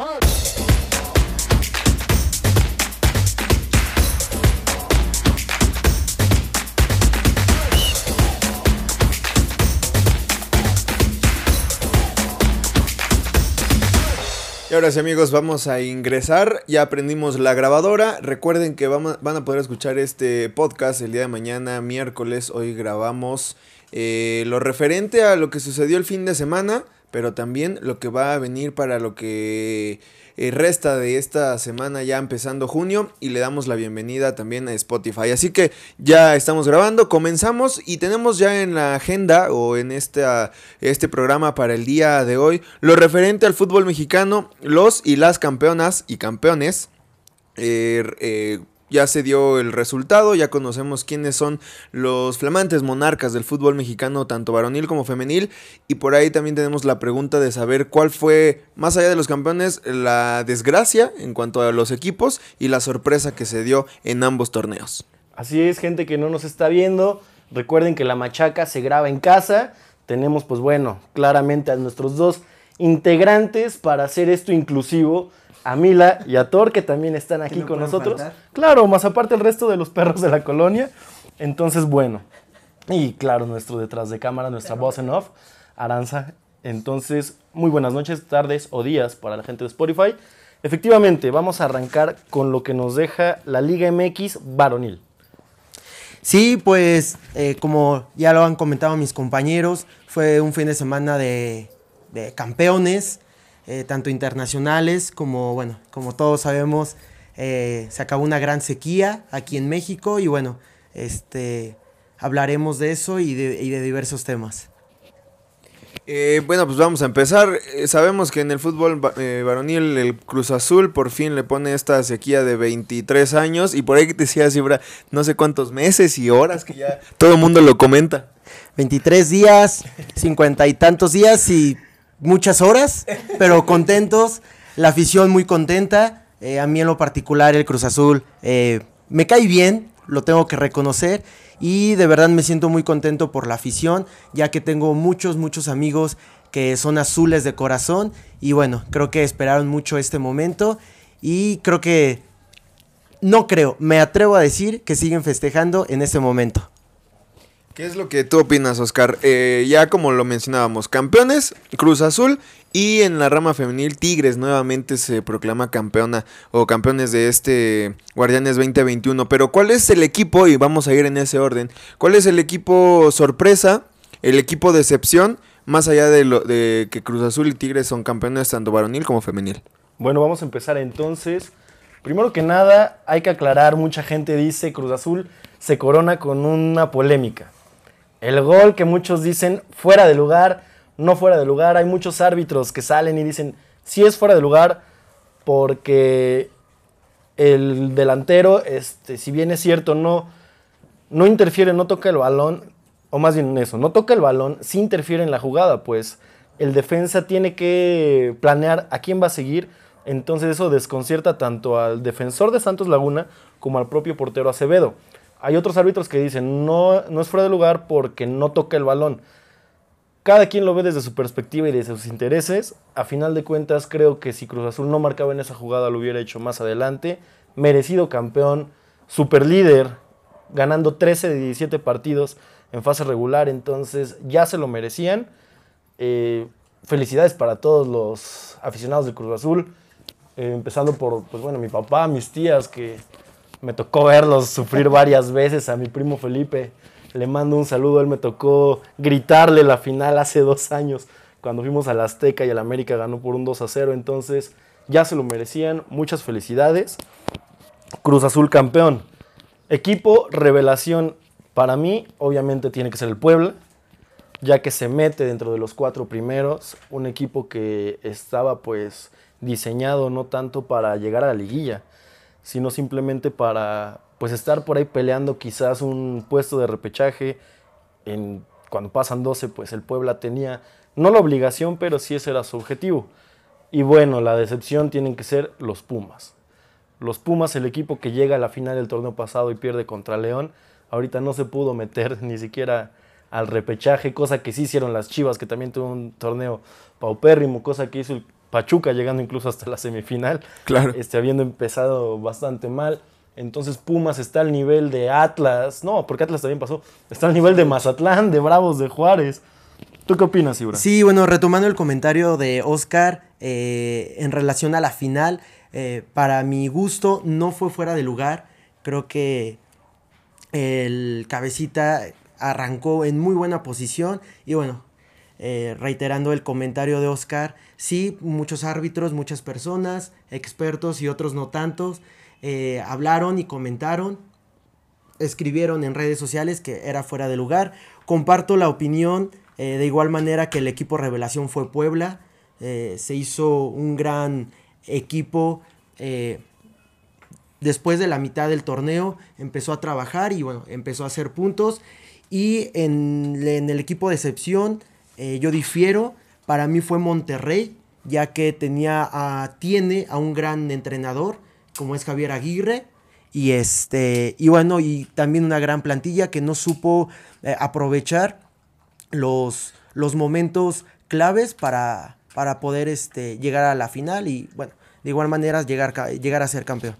Y ahora sí amigos, vamos a ingresar. Ya aprendimos la grabadora. Recuerden que van a poder escuchar este podcast el día de mañana, miércoles. Hoy grabamos eh, lo referente a lo que sucedió el fin de semana, pero también lo que va a venir para lo que eh, resta de esta semana ya empezando junio y le damos la bienvenida también a Spotify. Así que ya estamos grabando, comenzamos y tenemos ya en la agenda o en esta, este programa para el día de hoy lo referente al fútbol mexicano, los y las campeonas y campeones. Eh, eh, ya se dio el resultado, ya conocemos quiénes son los flamantes monarcas del fútbol mexicano, tanto varonil como femenil, y por ahí también tenemos la pregunta de saber cuál fue, más allá de los campeones, la desgracia en cuanto a los equipos y la sorpresa que se dio en ambos torneos. Así es, gente que no nos está viendo, recuerden que la machaca se graba en casa, tenemos pues bueno, claramente a nuestros dos integrantes para hacer esto inclusivo a Mila y a Thor, que también están aquí con nosotros. Claro, más aparte el resto de los perros de la colonia. Entonces, bueno. Y claro, nuestro detrás de cámara, nuestra voz en off, Aranza. Entonces, muy buenas noches, tardes o días para la gente de Spotify. Efectivamente, vamos a arrancar con lo que nos deja la Liga MX varonil. Sí, pues eh, como ya lo han comentado mis compañeros, fue un fin de semana de, de campeones. Eh, tanto internacionales como, bueno, como todos sabemos, eh, se acabó una gran sequía aquí en México y bueno, este, hablaremos de eso y de, diversos temas. Eh, bueno, pues vamos a empezar. sabemos que en el fútbol varonil el Cruz Azul por fin le pone esta sequía de 23 años y por ahí te decía Cibra, no sé cuántos meses y horas que ya todo el mundo lo comenta. 23 días, cincuenta y tantos días y muchas horas, pero contentos, la afición muy contenta. Eh, a mí en lo particular el Cruz Azul eh, me cae bien, lo tengo que reconocer y de verdad me siento muy contento por la afición, ya que tengo muchos, muchos amigos que son azules de corazón y bueno, creo que esperaron mucho este momento y creo que, no creo, me atrevo a decir que siguen festejando en este momento. ¿Qué es lo que tú opinas, Oscar? Eh, ya como lo mencionábamos, campeones, Cruz Azul y en la rama femenil Tigres nuevamente se proclama campeona o campeones de este Guardianes 2021. Pero ¿cuál es el equipo? Y vamos a ir en ese orden. ¿Cuál es el equipo sorpresa? El equipo decepción, más allá de, lo, de que Cruz Azul y Tigres son campeones tanto varonil como femenil. Bueno, vamos a empezar entonces. Primero que nada, hay que aclarar, mucha gente dice Cruz Azul se corona con una polémica. El gol que muchos dicen fuera de lugar, no fuera de lugar. Hay muchos árbitros que salen y dicen si es fuera de lugar porque el delantero, este, si bien es cierto, no, no interfiere, no toca el balón, o más bien eso, no toca el balón, sí interfiere en la jugada, pues el defensa tiene que planear a quién va a seguir, entonces eso desconcierta tanto al defensor de Santos Laguna como al propio portero Acevedo. Hay otros árbitros que dicen, no, no es fuera de lugar porque no toca el balón. Cada quien lo ve desde su perspectiva y desde sus intereses. A final de cuentas, creo que si Cruz Azul no marcaba en esa jugada, lo hubiera hecho más adelante. Merecido campeón, super líder, ganando 13 de 17 partidos en fase regular, entonces ya se lo merecían. Eh, felicidades para todos los aficionados de Cruz Azul, eh, empezando por pues bueno, mi papá, mis tías, que me tocó verlos sufrir varias veces a mi primo Felipe. Le mando un saludo, él me tocó gritarle la final hace dos años, cuando fuimos a la Azteca y el América ganó por un 2 a 0, entonces ya se lo merecían, muchas felicidades. Cruz Azul campeón. Equipo revelación para mí, obviamente tiene que ser el Puebla, ya que se mete dentro de los cuatro primeros, un equipo que estaba pues diseñado no tanto para llegar a la liguilla, sino simplemente para pues estar por ahí peleando quizás un puesto de repechaje. En, cuando pasan 12, pues el Puebla tenía, no la obligación, pero sí ese era su objetivo. Y bueno, la decepción tienen que ser los Pumas. Los Pumas, el equipo que llega a la final del torneo pasado y pierde contra León, ahorita no se pudo meter ni siquiera al repechaje, cosa que sí hicieron las Chivas, que también tuvo un torneo paupérrimo, cosa que hizo Pachuca llegando incluso hasta la semifinal, Claro. este, habiendo empezado bastante mal. Entonces Pumas está al nivel de Atlas, no, porque Atlas también pasó, está al nivel de Mazatlán, de Bravos, de Juárez. ¿Tú qué opinas, Ibra? Sí, bueno, retomando el comentario de Oscar eh, en relación a la final, eh, para mi gusto no fue fuera de lugar. Creo que el cabecita arrancó en muy buena posición y bueno, eh, reiterando el comentario de Oscar, sí, muchos árbitros, muchas personas, expertos y otros no tantos, eh, hablaron y comentaron, escribieron en redes sociales que era fuera de lugar. Comparto la opinión eh, de igual manera que el equipo revelación fue Puebla. se hizo un gran equipo. después de la mitad del torneo empezó a trabajar y bueno, empezó a hacer puntos. Y en, en el equipo de excepción eh, yo difiero. Para mí fue Monterrey, ya que tenía a, tiene a un gran entrenador como es Javier Aguirre. Y este, y bueno, y también una gran plantilla que no supo eh, aprovechar los, los momentos claves para, para poder este, llegar a la final y bueno, de igual manera llegar, llegar a ser campeón.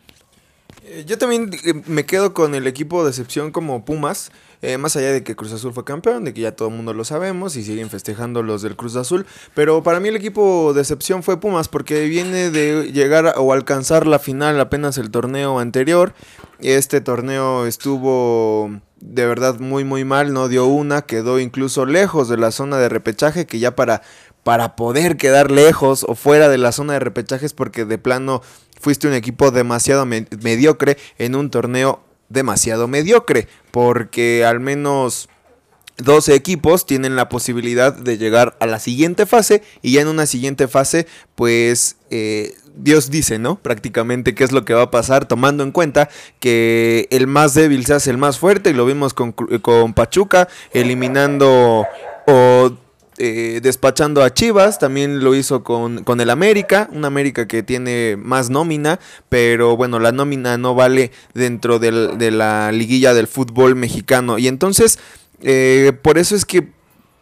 Eh, Yo también eh, me quedo con el equipo de excepción como Pumas, eh, más allá de que Cruz Azul fue campeón, de que ya todo el mundo lo sabemos y siguen festejando los del Cruz Azul, pero para mí el equipo de excepción fue Pumas porque viene de llegar o alcanzar la final apenas el torneo anterior. Este torneo estuvo de verdad muy muy mal, no dio una, quedó incluso lejos de la zona de repechaje que ya para para poder quedar lejos o fuera de la zona de repechajes porque de plano fuiste un equipo demasiado me- mediocre en un torneo demasiado mediocre porque al menos 12 equipos tienen la posibilidad de llegar a la siguiente fase y ya en una siguiente fase pues eh, Dios dice, ¿no? Prácticamente qué es lo que va a pasar tomando en cuenta que el más débil se hace el más fuerte y lo vimos con, con Pachuca eliminando o eh, despachando a Chivas, también lo hizo con, con el América, un América que tiene más nómina, pero bueno, la nómina no vale dentro del- de la liguilla del fútbol mexicano. Y entonces, eh, por eso es que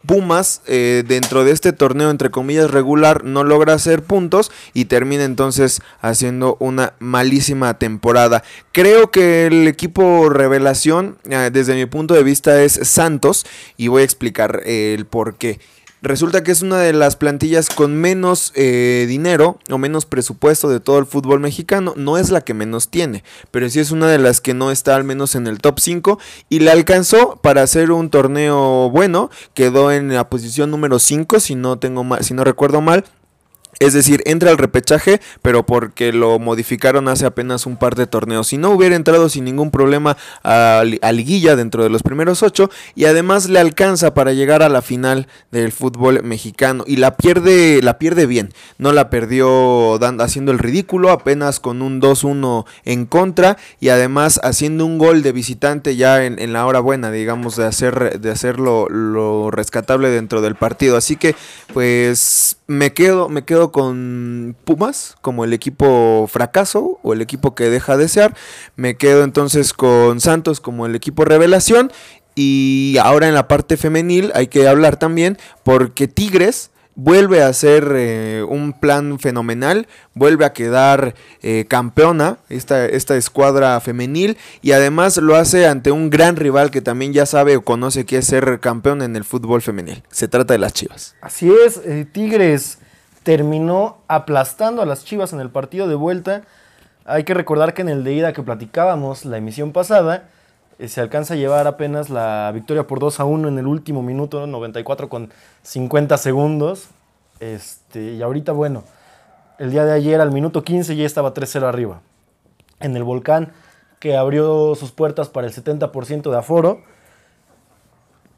Pumas, eh, dentro de este torneo, entre comillas, regular, no logra hacer puntos y termina entonces haciendo una malísima temporada. Creo que el equipo revelación, eh, desde mi punto de vista, es Santos y voy a explicar eh, el por qué. Resulta que es una de las plantillas con menos eh, dinero o menos presupuesto de todo el fútbol mexicano. No es la que menos tiene, pero sí es una de las que no está al menos en el top 5 y le alcanzó para hacer un torneo bueno. Quedó en la posición número 5 si no tengo ma- si no recuerdo mal. Es decir, entra al repechaje, pero porque lo modificaron hace apenas un par de torneos. Si no hubiera entrado sin ningún problema a, li- a liguilla dentro de los primeros ocho y además le alcanza para llegar a la final del fútbol mexicano y la pierde, la pierde bien. No la perdió dando, haciendo el ridículo, apenas con un 2-1 en contra y además haciendo un gol de visitante ya en, en la hora buena, digamos, de hacer, de hacer lo, lo rescatable dentro del partido. Así que, pues, me quedo, me quedo con Pumas como el equipo fracaso o el equipo que deja de desear. Me quedo entonces con Santos como el equipo revelación. Y ahora en la parte femenil hay que hablar también porque Tigres vuelve a hacer eh, un plan fenomenal, vuelve a quedar eh, campeona esta, esta escuadra femenil y además lo hace ante un gran rival que también ya sabe o conoce que es ser campeón en el fútbol femenil. Se trata de las Chivas. Así es, eh, Tigres terminó aplastando a las Chivas en el partido de vuelta. Hay que recordar que en el de ida que platicábamos la emisión pasada, eh, se alcanza a llevar apenas la victoria por 2 a 1 en el último minuto, 94 con 50 segundos. Este, y ahorita, bueno, el día de ayer al minuto 15 ya estaba 3-0 arriba. En el volcán que abrió sus puertas para el 70% de aforo.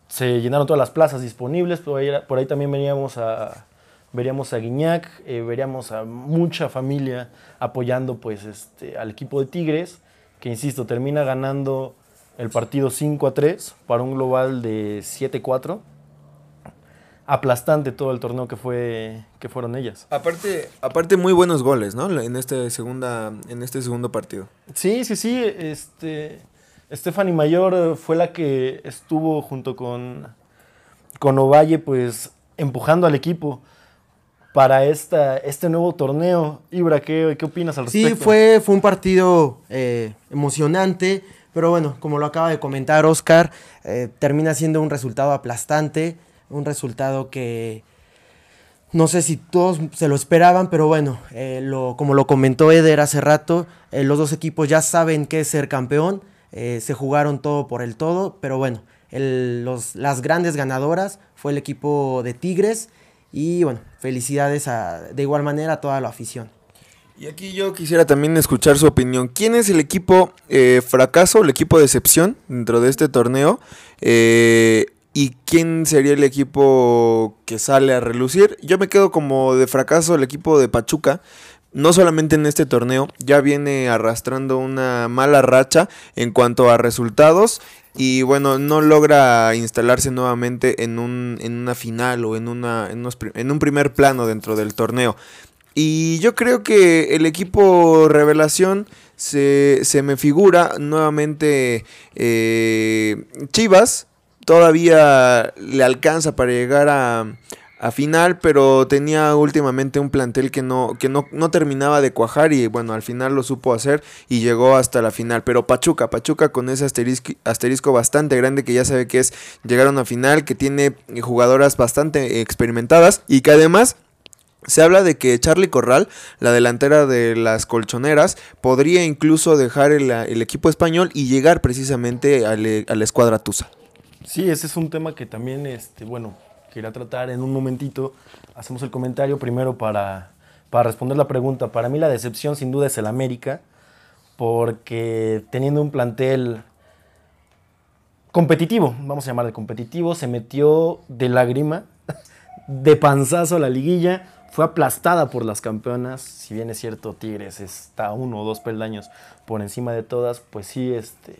Se llenaron todas las plazas disponibles, por ahí, por ahí también veníamos a, veríamos a Guiñac, eh, veríamos a mucha familia apoyando pues, este, al equipo de Tigres, que insisto, termina ganando el partido 5 a 3 para un global de 7-4. Aplastante todo el torneo que, fue, que fueron ellas. Aparte, aparte muy buenos goles, ¿no? En este segunda, en este segundo partido. Sí, sí, sí. Este, Stephanie Mayor fue la que estuvo junto con, con Ovalle, pues empujando al equipo. Para esta, este nuevo torneo. Ibra, ¿qué, qué opinas al respecto? Sí, fue, fue un partido eh, emocionante, pero bueno, como lo acaba de comentar Oscar, eh, termina siendo un resultado aplastante, un resultado que no sé si todos se lo esperaban, pero bueno, eh, lo, como lo comentó Eder hace rato, los dos equipos ya saben qué es ser campeón, se jugaron todo por el todo, pero bueno, el, los, las grandes ganadoras fue el equipo de Tigres y bueno, felicidades a, de igual manera a toda la afición. Y aquí yo quisiera también escuchar su opinión. ¿Quién es el equipo eh, fracaso, el equipo de excepción dentro de este torneo? Eh, ¿Y quién sería el equipo que sale a relucir? Yo me quedo como de fracaso el equipo de Pachuca. No solamente en este torneo, ya viene arrastrando una mala racha en cuanto a resultados y bueno, no logra instalarse nuevamente en, un, en una final o en, una, en, un primer plano dentro del torneo. Y yo creo que el equipo revelación se, se me figura nuevamente eh, Chivas. Todavía le alcanza para llegar a, a final, pero tenía últimamente un plantel que no, que no, no, terminaba de cuajar y bueno, al final lo supo hacer y llegó hasta la final. Pero Pachuca, Pachuca con ese asterisco, asterisco bastante grande que ya sabe que es llegar a una final, que tiene jugadoras bastante experimentadas y que además... Se habla de que Charlie Corral, la delantera de las colchoneras, podría incluso dejar el, equipo español y llegar precisamente a la escuadra Tusa. Sí, ese es un tema que también, este, bueno, quería tratar en un momentito. Hacemos el comentario primero para, para responder la pregunta. Para mí la decepción sin duda es el América, porque teniendo un plantel competitivo, vamos a llamarle competitivo, se metió de lágrima, de panzazo a la liguilla, fue aplastada por las campeonas, si bien es cierto Tigres está uno o dos peldaños por encima de todas, pues sí, este,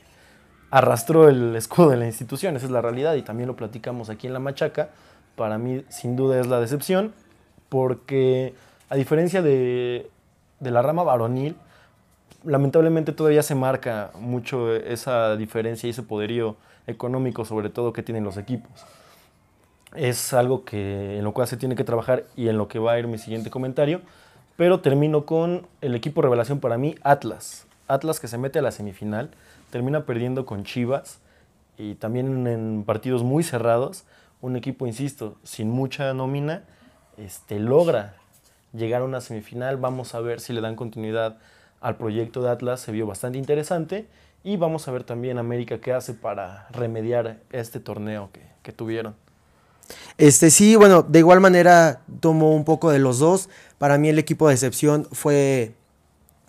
arrastró el escudo de la institución, esa es la realidad y también lo platicamos aquí en La Machaca, para mí sin duda es la decepción, porque a diferencia de, la rama varonil, lamentablemente todavía se marca mucho esa diferencia y ese poderío económico, sobre todo, que tienen los equipos. Es algo que, en lo cual se tiene que trabajar y en lo que va a ir mi siguiente comentario. Pero termino con el equipo revelación para mí, Atlas. Atlas que se mete a la semifinal, termina perdiendo con Chivas y también en partidos muy cerrados un equipo, insisto, sin mucha nómina, este, logra llegar a una semifinal. Vamos a ver si le dan continuidad al proyecto de Atlas, se vio bastante interesante. Y vamos a ver también América qué hace para remediar este torneo que, que tuvieron. Este sí, bueno, de igual manera tomo un poco de los dos. Para mí el equipo de excepción fue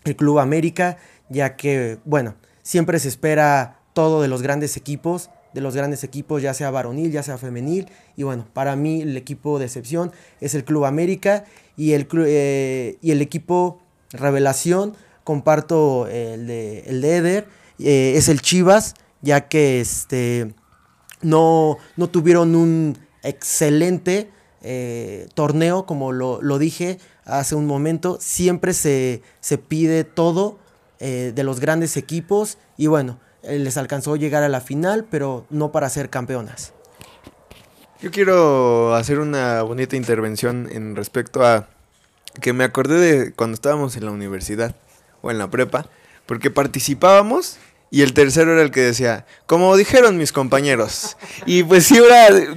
el Club América, ya que, bueno, siempre se espera todo de los grandes equipos de los grandes equipos, ya sea varonil, ya sea femenil. Y bueno, para mí el equipo de excepción es el Club América y el, eh, y el equipo revelación, comparto el de, el de Eder, eh, es el Chivas, ya que este, no, no tuvieron un excelente eh, torneo, como lo, lo, dije hace un momento. Siempre se, se pide todo de los grandes equipos y bueno, eh, les alcanzó llegar a la final, pero no para ser campeonas. Yo quiero hacer una bonita intervención en respecto a que me acordé de cuando estábamos en la universidad o en la prepa, porque participábamos y el tercero era el que decía, como dijeron mis compañeros. Y pues sí,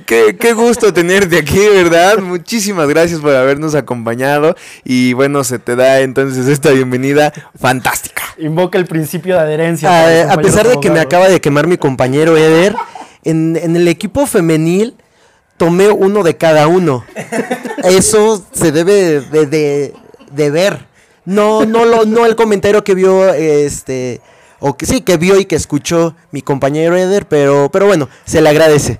qué, qué gusto tenerte aquí, ¿verdad? Muchísimas gracias por habernos acompañado. Y bueno, se te da entonces esta bienvenida fantástica. Invoca el principio de adherencia. A, pesar de que me acaba de quemar mi compañero Eder, en, el equipo femenil tomé uno de cada uno. Eso se debe de, de, ver. No, no, lo, no el comentario que vio este o que sí, que vio y que escuchó mi compañero Eder, pero, pero bueno, se le agradece.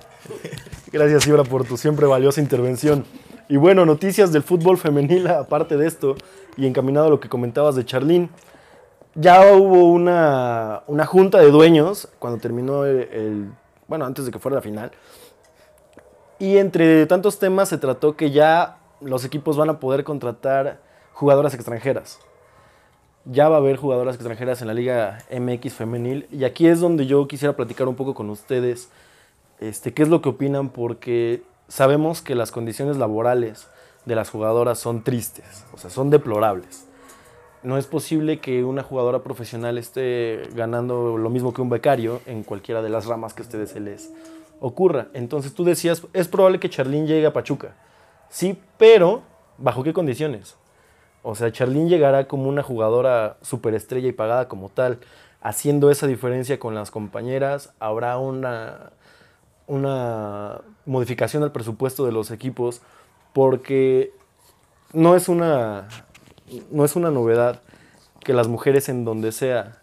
Gracias, Ibra, por tu siempre valiosa intervención. Y bueno, noticias del fútbol femenil, aparte de esto, y encaminado a lo que comentabas de Charlín. Ya hubo una, junta de dueños cuando terminó el, Bueno, antes de que fuera la final. Y entre tantos temas se trató que ya los equipos van a poder contratar jugadoras extranjeras ya va a haber jugadoras extranjeras en la Liga MX femenil y aquí es donde yo quisiera platicar un poco con ustedes este, qué es lo que opinan porque sabemos que las condiciones laborales de las jugadoras son tristes, o sea, son deplorables. No es posible que una jugadora profesional esté ganando lo mismo que un becario en cualquiera de las ramas que a ustedes se les ocurra. Entonces tú decías, es probable que Charlín llegue a Pachuca. Sí, pero ¿bajo qué condiciones? O sea, Charlín llegará como una jugadora superestrella y pagada como tal, haciendo esa diferencia con las compañeras. Habrá una, una modificación del presupuesto de los equipos porque no es una, no es una novedad que las mujeres en donde sea,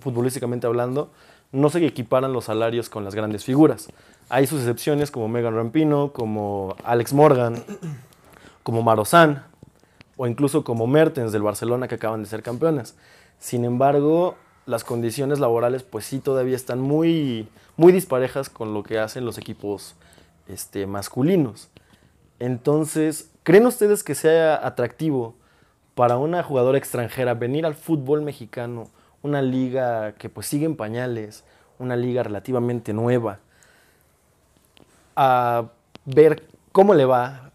futbolísticamente hablando, no se equiparan los salarios con las grandes figuras. Hay sus excepciones como Megan Rampino, como Alex Morgan, como Marozán o incluso como Mertens del Barcelona que acaban de ser campeonas. Sin embargo, las condiciones laborales pues sí todavía están muy, muy disparejas con lo que hacen los equipos este, masculinos. Entonces, ¿creen ustedes que sea atractivo para una jugadora extranjera venir al fútbol mexicano, una liga que pues sigue en pañales, una liga relativamente nueva, a ver cómo le va?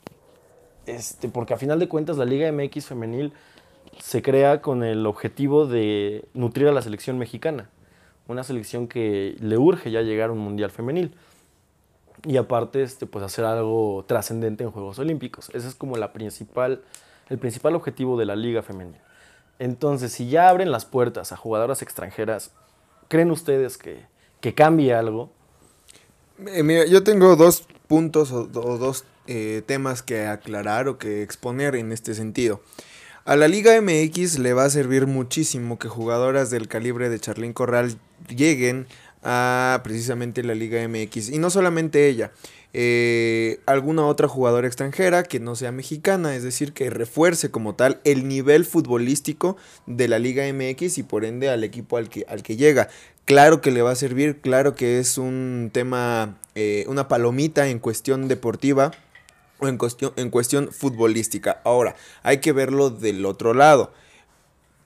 Este, porque a final de cuentas la Liga MX femenil se crea con el objetivo de nutrir a la selección mexicana, una selección que le urge ya llegar a un mundial femenil y aparte este, pues hacer algo trascendente en Juegos Olímpicos. Ese es como la principal, el principal objetivo de la liga femenina. Entonces, si ya abren las puertas a jugadoras extranjeras, ¿creen ustedes que, que cambie algo? Eh, mira, yo tengo dos puntos o, dos eh, temas que aclarar o que exponer en este sentido. A la Liga MX le va a servir muchísimo que jugadoras del calibre de Charlín Corral lleguen a precisamente la Liga MX. Y no solamente ella, eh, alguna otra jugadora extranjera que no sea mexicana, es decir, que refuerce como tal el nivel futbolístico de la Liga MX y por ende al equipo al que, al que llega. Claro que le va a servir, claro que es un tema, eh, una palomita en cuestión deportiva o en cuestión, en cuestión futbolística. Ahora, hay que verlo del otro lado.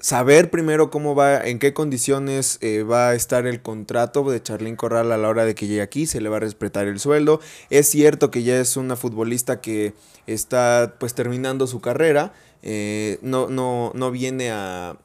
Saber primero cómo va, en qué condiciones eh, va a estar el contrato de Charlín Corral a la hora de que llegue aquí, se le va a respetar el sueldo. Es cierto que ya es una futbolista que está pues terminando su carrera, eh, no, no, no viene a...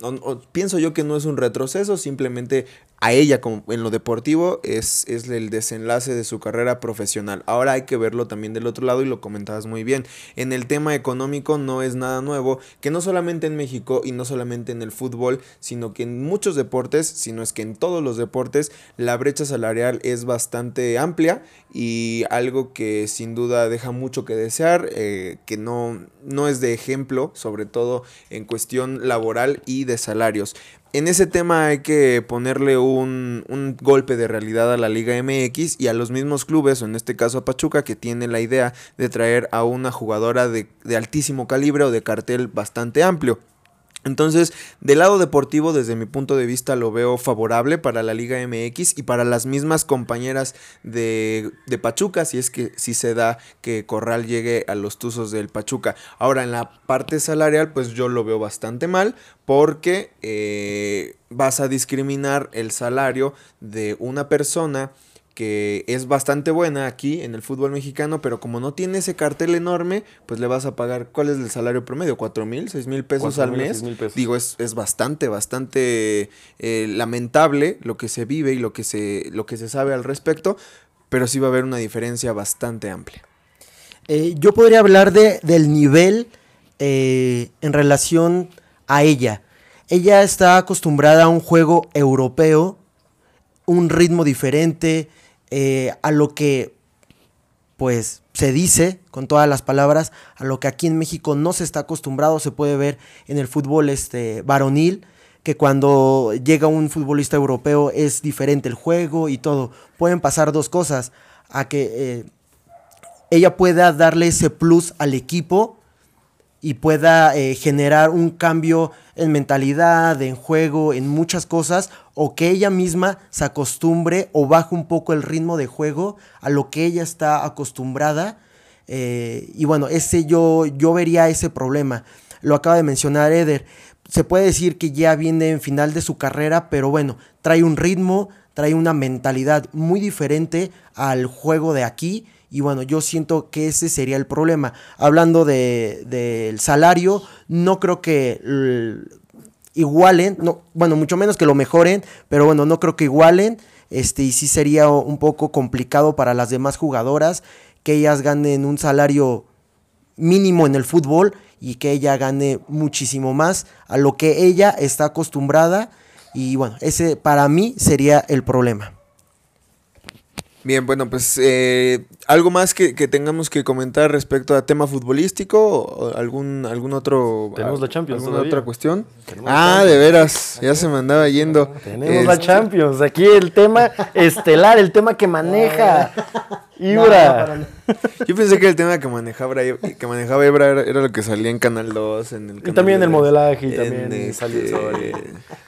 pienso yo que no es un retroceso, simplemente a ella como en lo deportivo es, es, el desenlace de su carrera profesional. Ahora hay que verlo también del otro lado y lo comentabas muy bien. En el tema económico no es nada nuevo, que no solamente en México y no solamente en el fútbol, sino que en muchos deportes, sino es que en todos los deportes la brecha salarial es bastante amplia y algo que sin duda deja mucho que desear, eh, que no, no es de ejemplo, todo en cuestión laboral y de salarios en ese tema hay que ponerle un, un, golpe de realidad a la Liga MX y a los mismos clubes, o en este caso a Pachuca, que tiene la idea de traer a una jugadora de, de altísimo calibre o de cartel bastante amplio. Entonces, del lado deportivo, desde mi punto de vista, lo veo favorable para la Liga MX y para las mismas compañeras de, de, Pachuca, si es que si se da que Corral llegue a los Tuzos del Pachuca. Ahora, en la parte salarial, pues yo lo veo bastante mal, porque eh, vas a discriminar el salario de una persona que es bastante buena aquí en el fútbol mexicano, pero como no tiene ese cartel enorme, pues le vas a pagar, ¿cuál es el salario promedio? ¿Cuatro mil, seis mil pesos al mes? Pesos. Digo, es, es, bastante, bastante eh, lamentable lo que se vive y lo que se, lo que se sabe al respecto, pero sí va a haber una diferencia bastante amplia. Eh, yo podría hablar de, del nivel eh, en relación a ella. Ella está acostumbrada a un juego europeo, un ritmo diferente, eh, a lo que pues se dice con todas las palabras, a lo que aquí en México no se está acostumbrado, se puede ver en el fútbol este varonil, que cuando llega un futbolista europeo es diferente el juego y todo. Pueden pasar dos cosas, a que eh, ella pueda darle ese plus al equipo y pueda eh, generar un cambio en mentalidad, en juego, en muchas cosas, o que ella misma se acostumbre o baje un poco el ritmo de juego a lo que ella está acostumbrada. Eh, y bueno, ese yo, yo vería ese problema. Lo acaba de mencionar Eder. Se puede decir que ya viene en final de su carrera, pero bueno, trae un ritmo, trae una mentalidad muy diferente al juego de aquí Y bueno, yo siento que ese sería el problema. Hablando del de, salario, no creo que igualen, no, bueno, mucho menos que lo mejoren, pero bueno, no creo que igualen. Este, y sí sería un poco complicado para las demás jugadoras que ellas ganen un salario mínimo en el fútbol y que ella gane muchísimo más a lo que ella está acostumbrada. Y bueno, ese para mí sería el problema. Bien, bueno, pues eh, algo más que, tengamos que comentar respecto a tema futbolístico o algún algún otro tenemos la Champions alguna otra cuestión. ah, de veras, ya se me andaba yendo. Tenemos la este, Champions, aquí el tema estelar, el tema que maneja Ibra. Yo pensé que el tema que manejaba, que manejaba Ibra era, lo que salía en Canal 2. En el y también el modelaje y también este,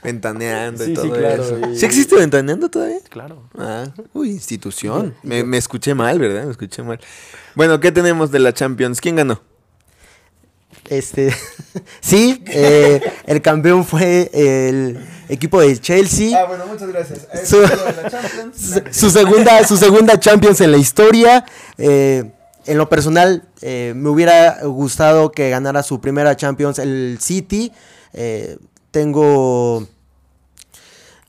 Ventaneando y todo eso. ¿Sí existe Ventaneando todavía? Claro. Ah, uy, institución. Me, me escuché mal, ¿verdad? Me escuché mal. Bueno, ¿qué tenemos de la Champions? ¿Quién ganó? Este, sí, eh, el campeón fue el equipo de Chelsea. Ah, bueno, muchas gracias. Su, segunda, su segunda Champions en la historia. Eh, en lo personal, eh, me hubiera gustado que ganara su primera Champions el City. tengo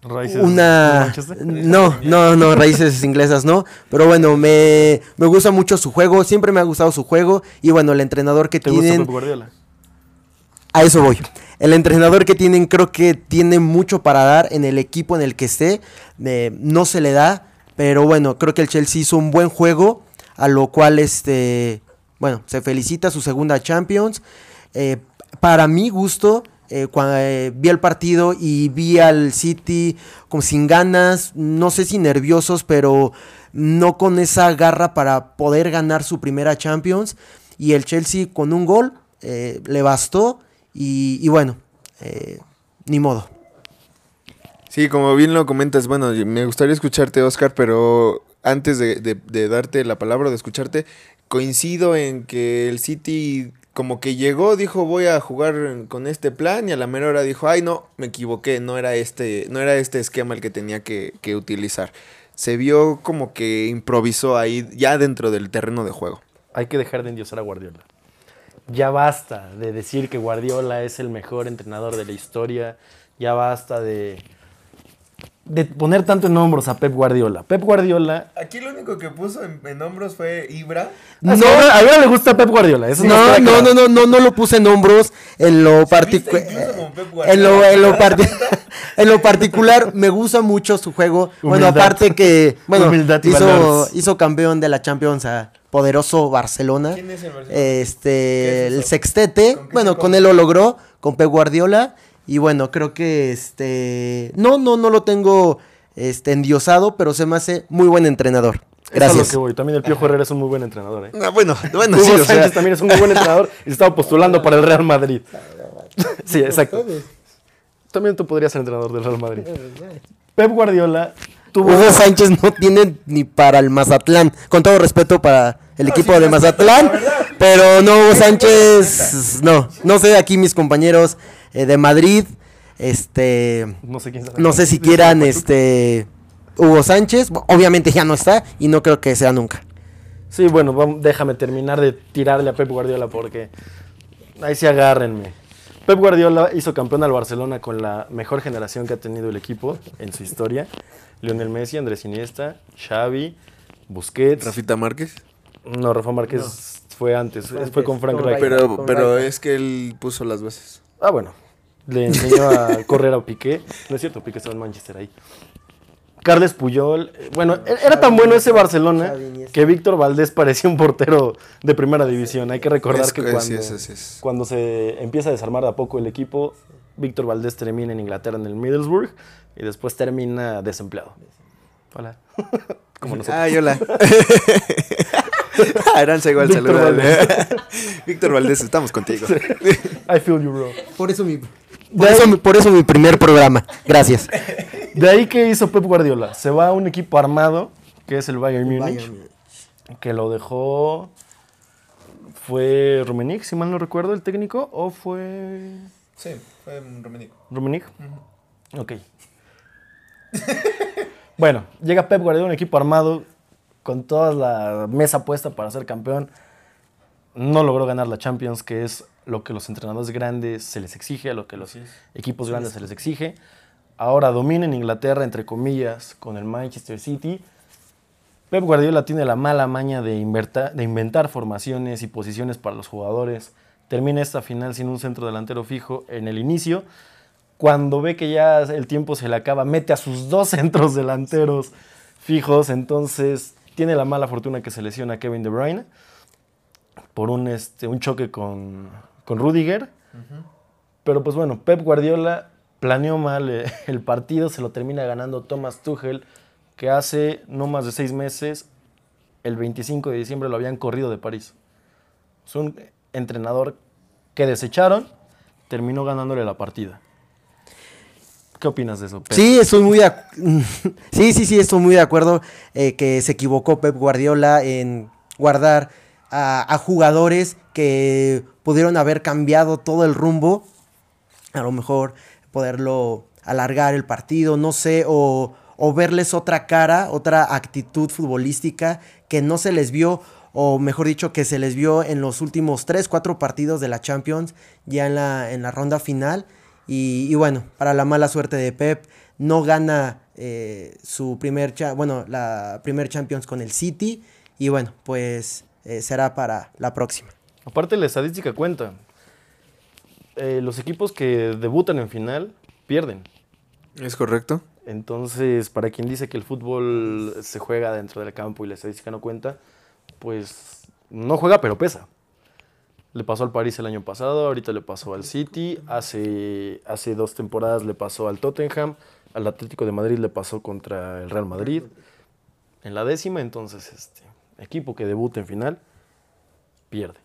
Raíces una no no no raíces inglesas no pero bueno me, me gusta mucho su juego siempre me ha gustado su juego y bueno el entrenador que ¿Te tienen gusta Guardiola? a eso voy. El entrenador que tienen creo que tiene mucho para dar en el equipo en el que esté eh, no se le da pero bueno creo que el Chelsea hizo un buen juego a lo cual este bueno se felicita su segunda Champions. Eh, para mi gusto eh, eh, vi el partido y vi al City como sin ganas, no sé si nerviosos, pero no con esa garra para poder ganar su primera Champions. Y el Chelsea con un gol eh, le bastó y, bueno, ni modo. Sí, como bien lo comentas, bueno, me gustaría escucharte, Oscar, pero antes de darte la palabra, de escucharte, coincido en que el City como que llegó, dijo voy a jugar con este plan y a la mera hora dijo, ay no, me equivoqué, no era este, no era este esquema el que tenía que, que utilizar. Se vio como que improvisó ahí ya dentro del terreno de juego. Hay que dejar de endiosar a Guardiola. Ya basta de decir que Guardiola es el mejor entrenador de la historia. Ya basta de de poner tanto en hombros a Pep Guardiola. Pep Guardiola. Aquí lo único que puso en, hombros fue Ibra. No, a mí le gusta Pep Guardiola. Eso no, no, no, no, no, no, lo puse en hombros. En lo particular. En lo, en, lo en lo particular, me gusta mucho su juego. Bueno, aparte que. Bueno, hizo, hizo campeón de la Champions a poderoso Barcelona. ¿Quién es el Barcelona? Este, el sextete. Bueno, con él lo logró, con Pep Guardiola. Y bueno, creo que este. No, no, no lo tengo este, endiosado, pero se me hace muy buen entrenador. Gracias. Es lo que voy. También el Piojo Herrera es un muy buen entrenador. ¿eh? Ah, bueno, bueno, sí, o sea... también es un muy buen entrenador y se estaba postulando para el Real Madrid. sí, exacto. También tú podrías ser entrenador del Real Madrid. Pep Guardiola tuvo. Hugo Sánchez no tiene ni para el Mazatlán. Con todo respeto para el equipo de Mazatlán. Pero no, Hugo Sánchez. No, no sé aquí mis compañeros eh, de Madrid. Este. No sé quién No sé si quieran este. Hugo Sánchez. Obviamente ya no está y no creo que sea nunca. Sí, bueno, déjame terminar de tirarle a Pep Guardiola porque ahí sí agárrenme. Pep Guardiola hizo campeón al Barcelona con la mejor generación que ha tenido el equipo en su historia. Lionel Messi, Andrés Iniesta, Xavi, Busquets. ¿Rafita Márquez? No, Rafa Márquez fue antes, fue con Frank Rijkaard. Pero, pero es que él puso las bases. Ah, bueno. Le enseñó a correr a Piqué. No es cierto, Piqué estaba en Manchester ahí. Carles Puyol. Eh, bueno, e-, era tan bueno ese Barcelona que Víctor Valdés parecía un portero de primera división. Hay que recordar que cuando, cuando se empieza a desarmar a poco el equipo, Víctor Valdés termina en Inglaterra en el Middlesbrough y después termina desempleado. Hola. Como nosotros. Ah, hola. Aranza igual Víctor Valdés. Víctor Valdés, estamos contigo. I feel you, bro. Por eso mi, por eso, mi primer programa. Gracias. De ahí que hizo Pep Guardiola. Se va a un equipo armado, que es el Bayern Múnich, que lo dejó... ¿Fue Rummenigge, si mal no recuerdo, el técnico? ¿O fue...? Sí, fue Rummenigge. ¿Rummenigge? Ok. bueno, llega Pep Guardiola, un equipo armado, con toda la mesa puesta para ser campeón, no logró ganar la Champions, que es lo que los entrenadores grandes se les exige, lo que los equipos grandes se les exige. Ahora domina en Inglaterra, entre comillas, con el Manchester City. Pep Guardiola tiene la mala maña de, inverta- de inventar formaciones y posiciones para los jugadores. Termina esta final sin un centro delantero fijo en el inicio. Cuando ve que ya el tiempo se le acaba, mete a sus dos centros delanteros fijos. Entonces tiene la mala fortuna que se lesiona a Kevin De Bruyne por un, este, un choque con, con Rudiger. Pero pues bueno, Pep Guardiola planeó mal eh, el partido, se lo termina ganando Thomas Tuchel, que hace no más de seis meses, el 25 de diciembre, lo habían corrido de París. Es un entrenador que desecharon, terminó ganándole la partida. ¿Qué opinas de eso, Pep? Sí, estoy muy de sí, sí, sí, estoy muy de acuerdo eh, que se equivocó Pep Guardiola en guardar a, a jugadores que pudieron haber cambiado todo el rumbo. A lo mejor poderlo alargar el partido, no sé, o, o verles otra cara, otra actitud futbolística que no se les vio, o mejor dicho, que se les vio en los últimos 3, 4 partidos de la Champions, ya en la, en la ronda final. Y, y bueno, para la mala suerte de Pep, no gana eh, su primer, cha- bueno, la primer Champions con el City. Y bueno, pues eh, será para la próxima. Aparte, la estadística cuenta. Eh, los equipos que debutan en final pierden. ¿Es correcto? Entonces, para quien dice que el fútbol se juega dentro del campo y la estadística no cuenta, pues no juega, pero pesa. Le pasó al París el año pasado, ahorita le pasó al City, hace, hace dos temporadas le pasó al Tottenham, al Atlético de Madrid le pasó contra el Real Madrid. En la décima, entonces, este equipo que debuta en final, pierde.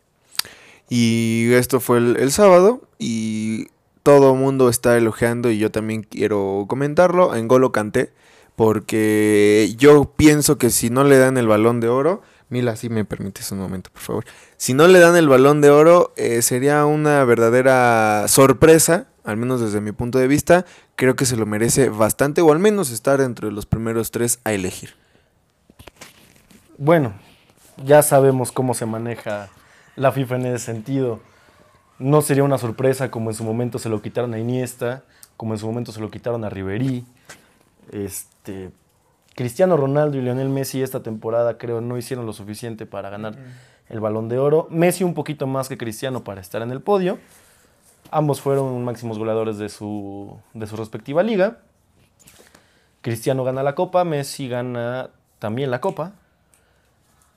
Y esto fue el, el sábado y todo el mundo está elogiando y yo también quiero comentarlo en Golo Canté porque yo pienso que si no le dan el balón de oro, Mila, si me permites un momento, por favor. Si no le dan el balón de oro, eh, sería una verdadera sorpresa, al menos desde mi punto de vista. Creo que se lo merece bastante, o al menos estar entre los primeros tres a elegir. Bueno, ya sabemos cómo se maneja la FIFA en ese sentido. No sería una sorpresa como en su momento se lo quitaron a Iniesta, como en su momento se lo quitaron a Ribery. Este, Cristiano Ronaldo y Lionel Messi esta temporada creo no hicieron lo suficiente para ganar el Balón de Oro. Messi un poquito más que Cristiano para estar en el podio. Ambos fueron máximos goleadores de su, de su respectiva liga. Cristiano gana la Copa, Messi gana también la Copa.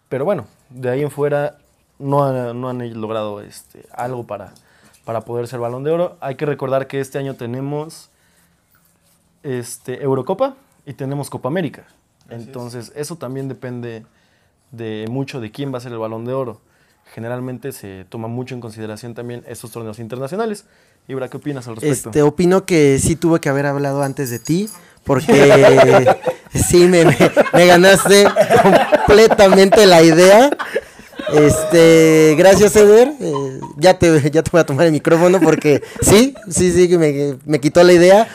Pero bueno, de ahí en fuera no, ha- no han logrado este, algo para, para poder ser balón de oro. Hay que recordar que este año tenemos este, Eurocopa y tenemos Copa América. Entonces, eso también depende de mucho de quién va a ser el balón de oro. Generalmente se toma mucho en consideración también estos torneos internacionales. Ibra, ¿qué opinas al respecto? Este, opino que sí tuve que haber hablado antes de ti, porque sí me, me- me ganaste completamente la idea. Este, gracias Eder. Eh, ya, te, ya te voy a tomar el micrófono porque sí, sí, sí, que me, me quitó la idea.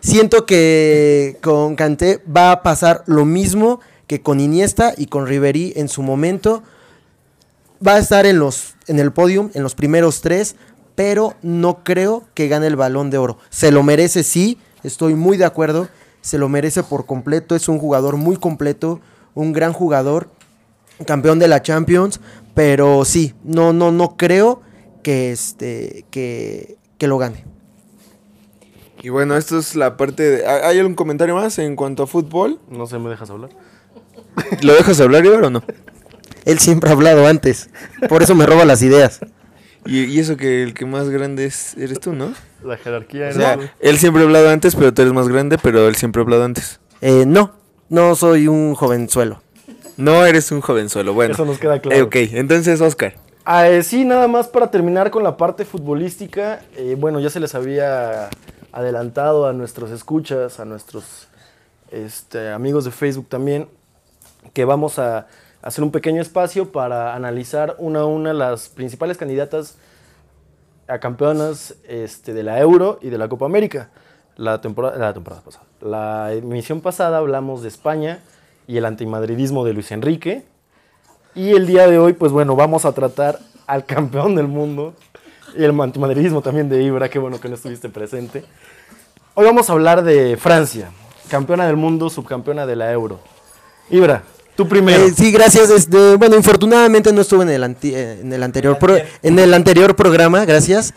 Siento que con Kanté va a pasar lo mismo que con Iniesta y con Ribery en su momento va a estar en los en el podium, en los primeros tres, pero no creo que gane el balón de oro. Se lo merece, sí, estoy muy de acuerdo. Se lo merece por completo. Es un jugador muy completo, un gran jugador, campeón de la Champions. Pero sí, no, no, no creo que este que, que lo gane. Y bueno, esto es la parte de... ¿Hay algún comentario más en cuanto a fútbol? No sé, ¿me dejas hablar? ¿Lo dejas hablar, Ibar, o no? Él siempre ha hablado antes. Por eso me roba las ideas. Y, y eso que el que más grande es, eres tú, ¿no? La jerarquía O sea, él siempre ha hablado antes, pero tú eres más grande, pero él siempre ha hablado antes. Eh, no, no soy un jovenzuelo. No eres un jovenzuelo, bueno. Eso nos queda claro. Eh, ok, entonces, Oscar. Ah, eh, sí, nada más para terminar con la parte futbolística. eh, bueno, ya se les había adelantado a nuestros escuchas, a nuestros este, amigos de Facebook también, que vamos a hacer un pequeño espacio para analizar una a una las principales candidatas a campeonas este, de la Euro y de la Copa América. La temporada, la temporada pasada. La emisión pasada hablamos de España y el antimadridismo de Luis Enrique. Y el día de hoy, pues bueno, vamos a tratar al campeón del mundo y el antimadridismo también de Ibra, qué bueno que no estuviste presente. Hoy vamos a hablar de Francia, campeona del mundo, subcampeona de la Euro. Ibra, tú primero. Eh, sí, gracias. Este, bueno, infortunadamente no estuve en el, anti- eh, en el anterior pro- en el anterior programa, gracias.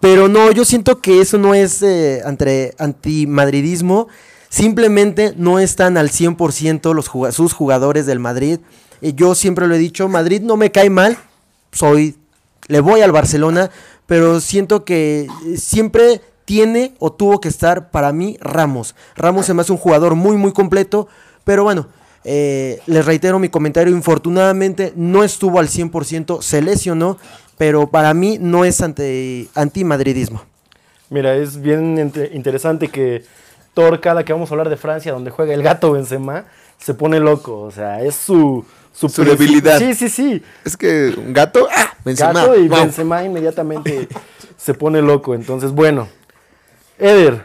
Pero no, yo siento que eso no es eh, entre antimadridismo. Simplemente no están al 100% los sus jugadores del Madrid. Yo siempre lo he dicho, Madrid no me cae mal. Soy le voy al Barcelona, pero siento que eh, siempre tiene o tuvo que estar para mí Ramos. Ramos se me hace un jugador muy, muy completo, pero bueno, eh, les reitero mi comentario, infortunadamente no estuvo al 100%, se lesionó, pero para mí no es ante, antimadridismo. Mira, es bien inte- interesante que Thor, cada que vamos a hablar de Francia, donde juega el gato Benzema, se pone loco. O sea, es su... Su debilidad. Sí, sí, sí. Es que un gato, ¡ah! Benzema. Gato y Wow. Benzema inmediatamente se pone loco. Entonces, bueno. Eder,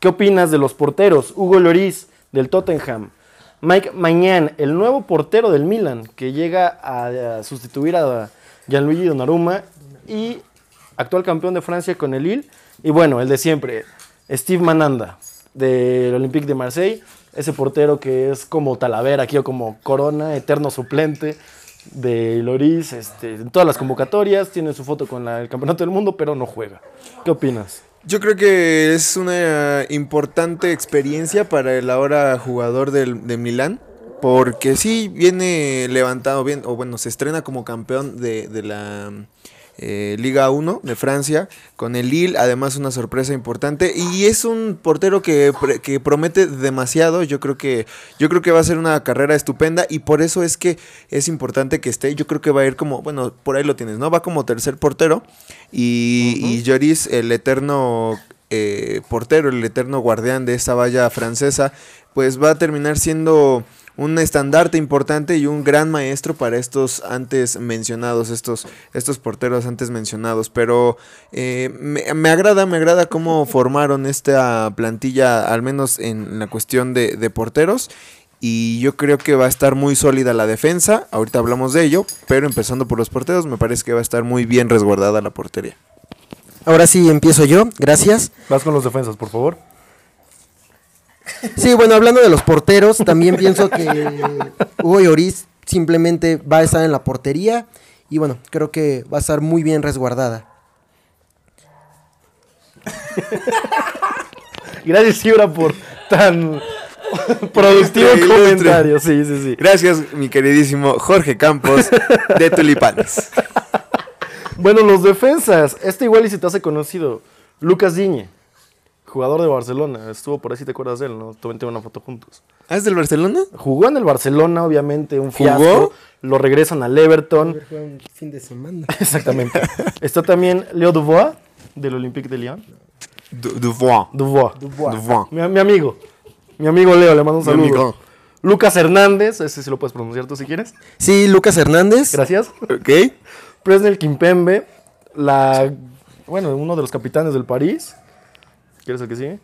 ¿qué opinas de los porteros? Hugo Lloris, del Tottenham. Mike Mañán, el nuevo portero del Milan, que llega a, a sustituir a Gianluigi Donnarumma. Y actual campeón de Francia con el Lille. Y bueno, el de siempre, Steve Mananda, del Olympique de Marseille. Ese portero que es como Talavera, aquí o como Corona, eterno suplente de Loris, este, en todas las convocatorias, tiene su foto con el campeonato del mundo, pero no juega. ¿Qué opinas? Yo creo que es una importante experiencia para el ahora jugador del, de Milán. Porque sí viene levantado bien, o bueno, se estrena como campeón de, de la eh, Liga 1 de Francia con el Lille, además una sorpresa importante. Y es un portero que, promete demasiado. Yo creo que, yo creo que va a ser una carrera estupenda y por eso es que es importante que esté. Yo creo que va a ir como, bueno, por ahí lo tienes, ¿no? Va como tercer portero. Y, y Lloris, el eterno eh, portero, el eterno guardián de esa valla francesa, pues va a terminar siendo un estandarte importante y un gran maestro para estos antes mencionados, estos, estos porteros antes mencionados. Pero eh, me, me agrada, me agrada cómo formaron esta plantilla, al menos en la cuestión de, de porteros. Y yo creo que va a estar muy sólida la defensa. Ahorita hablamos de ello. Pero empezando por los porteros, me parece que va a estar muy bien resguardada la portería. Ahora sí empiezo yo, gracias. Vas con los defensas, por favor. Sí, bueno, hablando de los porteros, también pienso que Hugo Lloris simplemente va a estar en la portería y bueno, creo que va a estar muy bien resguardada. Gracias, Ibra, por tan productivo Ilustre, ilustre. comentario. Sí, sí, sí. Gracias, mi queridísimo Jorge Campos de Tulipanes. Bueno, los defensas. Este igual y se te hace conocido. Lucas Diñe, jugador de Barcelona. Estuvo por ahí, si te acuerdas de él, ¿no? También tengo una foto juntos. ¿Ah, es del Barcelona? Jugó en el Barcelona, obviamente, un ¿Jugó? fiasco. Lo regresan al Everton. fin de semana. Exactamente. Está también Leo Dubois, del Olympique de Lyon. Du Duvois. Dubois. Duvois. Mi, mi amigo. Mi amigo Leo, le mando un Mi saludo. amigo. Lucas Hernández, ese sí lo puedes pronunciar tú si quieres. Sí, Lucas Hernández. Gracias. Ok. Presnel Kimpembe, la, bueno, uno de los capitanes del París. ¿Quieres el que sigue?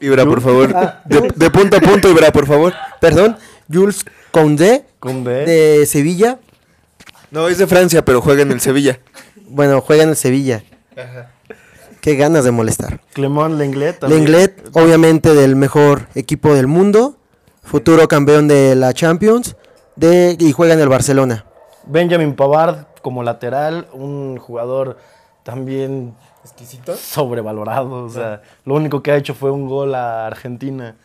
Ibra, por favor. Ah, De, de punto a punto, Ibra, por favor. Perdón, Jules Condé Condé. de Sevilla. No, es de Francia, pero juega en el Sevilla. Bueno, juega en el Sevilla. Qué ganas de molestar. Clement Lenglet. también. Lenglet, obviamente del mejor equipo del mundo, futuro campeón de la Champions de, y juega en el Barcelona. Benjamin Pavard como lateral, un jugador también Exquisito. sobrevalorado. O sea, lo único que ha hecho fue un gol a Argentina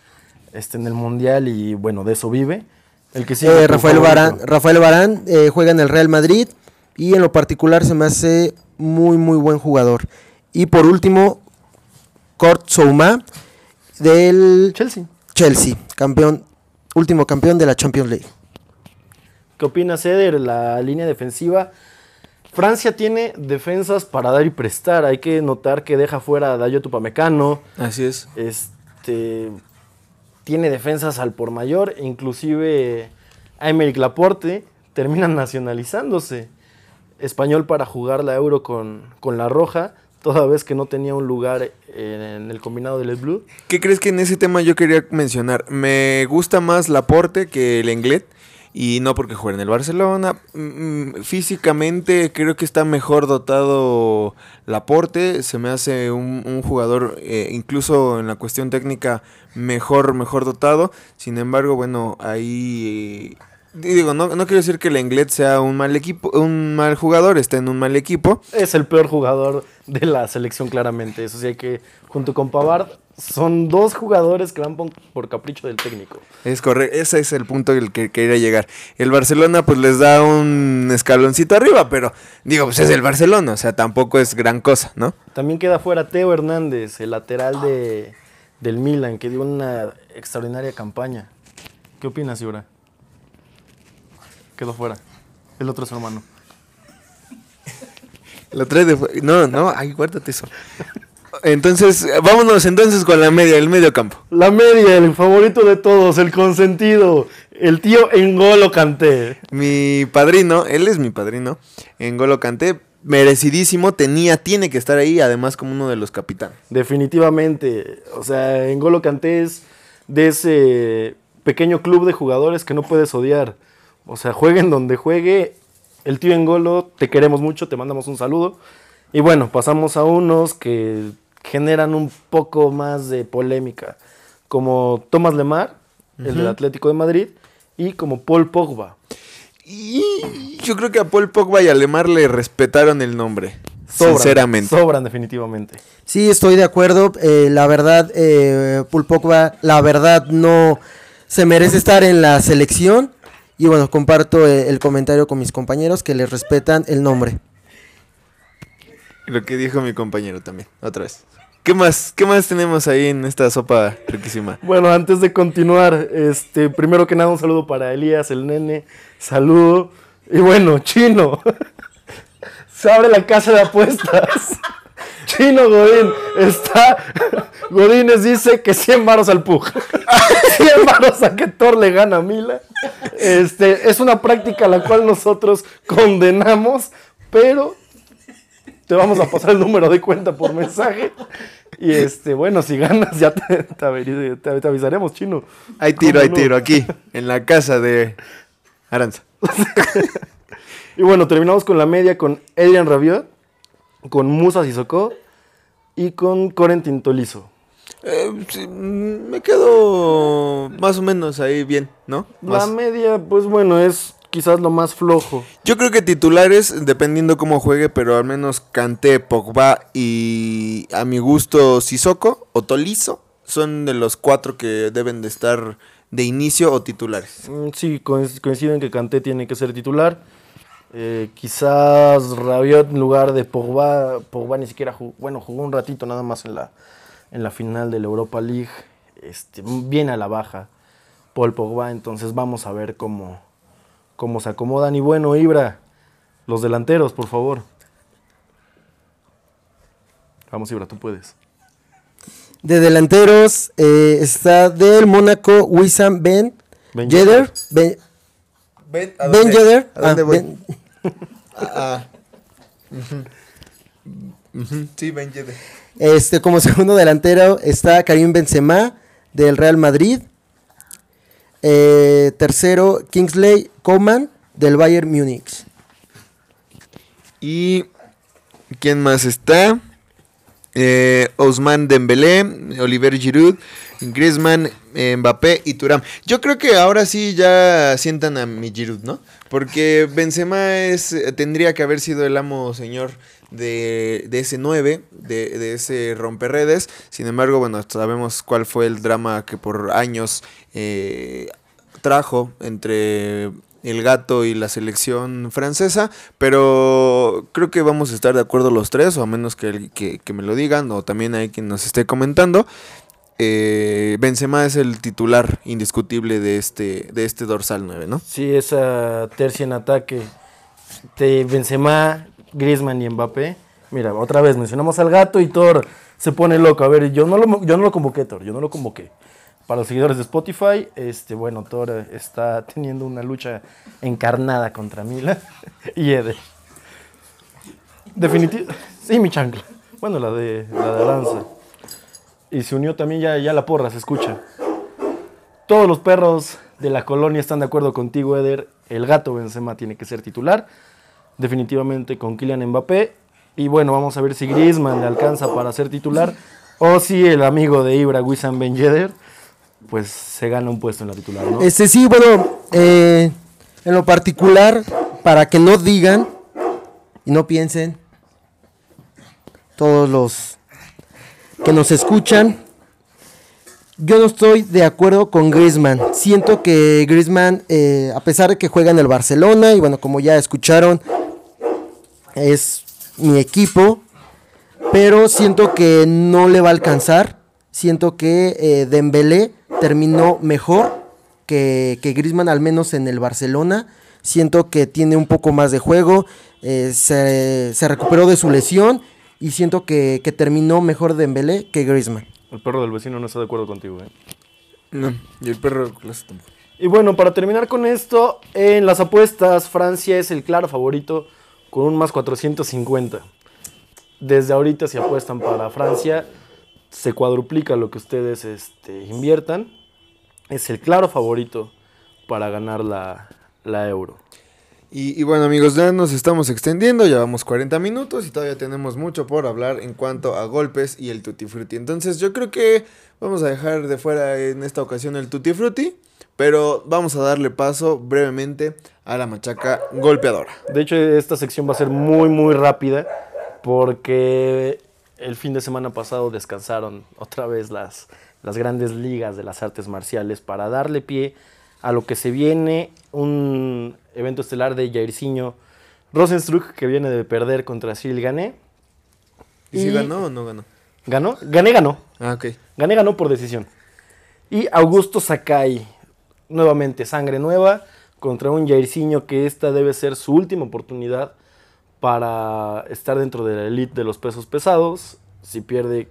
este, en el Mundial y bueno, de eso vive. El que sigue. Eh, Rafael. Barán, Rafael Barán eh, juega en el Real Madrid y en lo particular se me hace muy muy buen jugador. Y por último, Kurt Souma del Chelsea. Chelsea, campeón, último campeón de la Champions League. ¿Qué opinas, Eder? La línea defensiva. Francia tiene defensas para dar y prestar. Hay que notar que deja fuera a Dayo Tupamecano. Así es. Este, tiene defensas al por mayor. Inclusive a Emerick Laporte terminan nacionalizándose. Español para jugar la Euro con, con la Roja. toda vez que no tenía un lugar en el combinado del Blue. ¿Qué crees que en ese tema yo quería mencionar? Me gusta más Laporte que el Englet. Y no porque juegue en el Barcelona. Mm, físicamente creo que está mejor dotado Laporte. Se me hace un, un jugador, eh, incluso en la cuestión técnica, mejor, mejor dotado. Sin embargo, bueno, ahí... eh, digo, no, no quiero decir que el Englet sea un mal equipo, un mal jugador, está en un mal equipo. Es el peor jugador de la selección, claramente. Eso sí, hay que, junto con Pavard, son dos jugadores que van por, capricho del técnico. Es correcto, ese es el punto al que quería llegar. El Barcelona pues les da un escaloncito arriba, pero digo, pues es el Barcelona, o sea, tampoco es gran cosa, ¿no? También queda fuera Teo Hernández, el lateral de, del Milan, que dio una extraordinaria campaña. ¿Qué opinas, Ibra? Quedó fuera. El otro es hermano. Lo trae de No, no, ay, guárdate eso. Entonces, vámonos entonces con la media, el medio campo. La media, el favorito de todos, el consentido, el tío Engolo Kanté. Mi padrino, él es mi padrino, en Golo Kanté, merecidísimo, tenía, tiene que estar ahí, además como uno de los capitanes. Definitivamente. O sea, Engolo Kanté es de ese pequeño club de jugadores que no puedes odiar. O sea, jueguen donde juegue. El tío Engolo, te queremos mucho, te mandamos un saludo. Y bueno, pasamos a unos que generan un poco más de polémica. Como Thomas Lemar, el del Atlético de Madrid, y como Paul Pogba. Y yo creo que a Paul Pogba y a Lemar le respetaron el nombre, Sobran, sinceramente. Sobran definitivamente. Sí, estoy de acuerdo. Eh, la verdad, eh, Paul Pogba, la verdad no se merece estar en la selección. Y bueno, comparto eh, el comentario con mis compañeros que le respetan el nombre. Lo que dijo mi compañero también, otra vez. ¿Qué más? ¿Qué más tenemos ahí en esta sopa riquísima? Bueno, antes de continuar, este, primero que nada un saludo para Elías, el nene, saludo. Y bueno, Chino, se abre la casa de apuestas. Chino Godín, está, Godínez dice que 100 varos al Pug. 100 varos a que Thor le gana a Mila. Este, es una práctica a la cual nosotros condenamos, pero te vamos a pasar el número de cuenta por mensaje. Y este, bueno, si ganas, ya te, te averi- te- te avisaremos, chino. Hay tiro, ¿Cómo hay no? tiro, aquí, en la casa de Aranza. Y bueno, terminamos con la media con Adrian Rabiot, con Musa Sissoko y con Corentin Tolizo. Eh, sí, me quedo más o menos ahí bien, ¿no? La media, pues bueno, es quizás lo más flojo. Yo creo que titulares, dependiendo cómo juegue, pero al menos Kanté, Pogba y a mi gusto Sissoko o Tolizo son de los cuatro que deben de estar de inicio o titulares. Mm, Sí, coinc- coinciden que Kanté tiene que ser titular. Eh, quizás Rabiot en lugar de Pogba, Pogba ni siquiera jugó, bueno, jugó un ratito nada más en la, en la final de la Europa League. Este, viene a la baja Paul Pogba, entonces vamos a ver cómo, cómo se acomodan. Y bueno, Ibra, los delanteros, por favor. Vamos, Ibra, tú puedes. De delanteros eh, está del Mónaco Wissam Ben, Ben Yedder. Ben, Ben, Ben Yedder. ¿A dónde Ah, voy? Ben- Ah. Ujú, Sí, Ben Yedder. Este, como segundo delantero está Karim Benzema del Real Madrid. Eh, tercero, Kingsley Coman del Bayern Múnich. ¿Y quién más está? Eh, Ousmane Dembélé, Oliver Giroud, Griezmann, eh, Mbappé y Thuram. Yo creo que ahora sí ya sientan a mi Giroud, ¿no? Porque Benzema es, tendría que haber sido el amo señor de, ese 9, de, de ese romperredes. Sin embargo, bueno, sabemos cuál fue el drama que por años eh, trajo entre el gato y la selección francesa, pero creo que vamos a estar de acuerdo los tres, o a menos que, que, me lo digan, o también hay quien nos esté comentando. Eh, Benzema es el titular indiscutible de este, de este dorsal 9, ¿no? Sí, esa tercia en ataque de Benzema, Griezmann y Mbappé. Mira, otra vez mencionamos al gato y Thor se pone loco. A ver, yo no lo, yo no lo convoqué, Thor, yo no lo convoqué. Para los seguidores de Spotify, este, bueno, Thor está teniendo una lucha encarnada contra Mila y Ede. Definitivo. Sí, mi chancla. Bueno, la de, la de. Y se unió también ya, ya la porra, se escucha. Todos los perros de la colonia están de acuerdo contigo, Eder. El gato Benzema tiene que ser titular. Definitivamente con Kylian Mbappé. Y bueno, vamos a ver si Griezmann le alcanza para ser titular. O si el amigo de Ibra, Wissam Ben Yedder, pues se gana un puesto en la titular. Este sí, bueno, eh, en lo particular, para que no digan y no piensen, todos los que nos escuchan, yo no estoy de acuerdo con Griezmann. Siento que Griezmann, eh, a pesar de que juega en el Barcelona, y bueno, como ya escucharon, es mi equipo, pero siento que no le va a alcanzar. Siento que eh, Dembélé terminó mejor que, que Griezmann, al menos en el Barcelona. Siento que tiene un poco más de juego, eh, se, se recuperó de su lesión y siento que, que terminó mejor Dembélé que Griezmann. El perro del vecino no está de acuerdo contigo, ¿eh? No, y el perro clase tampoco. Y bueno, para terminar con esto, en las apuestas, Francia es el claro favorito con un más 450. Desde ahorita, si apuestan para Francia, se cuadruplica lo que ustedes este, inviertan. Es el claro favorito para ganar la, euro. Y, y bueno amigos, ya nos estamos extendiendo, llevamos 40 minutos y todavía tenemos mucho por hablar en cuanto a golpes y el Tutti Frutti. Entonces yo creo que vamos a dejar de fuera en esta ocasión el Tutti Frutti, pero vamos a darle paso brevemente a la machaca golpeadora. De hecho, esta sección va a ser muy, muy rápida porque el fin de semana pasado descansaron otra vez las, las grandes ligas de las artes marciales para darle pie a lo que se viene, un evento estelar de Jairzinho Rosenstruck que viene de perder contra Cyril Gané. ¿Y si Y- ganó o no ganó? ¿Ganó? Gané, ganó. Ah, ok. Gané, ganó por decisión. Y Augusto Sakai, nuevamente sangre nueva, contra un Jairzinho que esta debe ser su última oportunidad para estar dentro de la elite de los pesos pesados. Si pierde,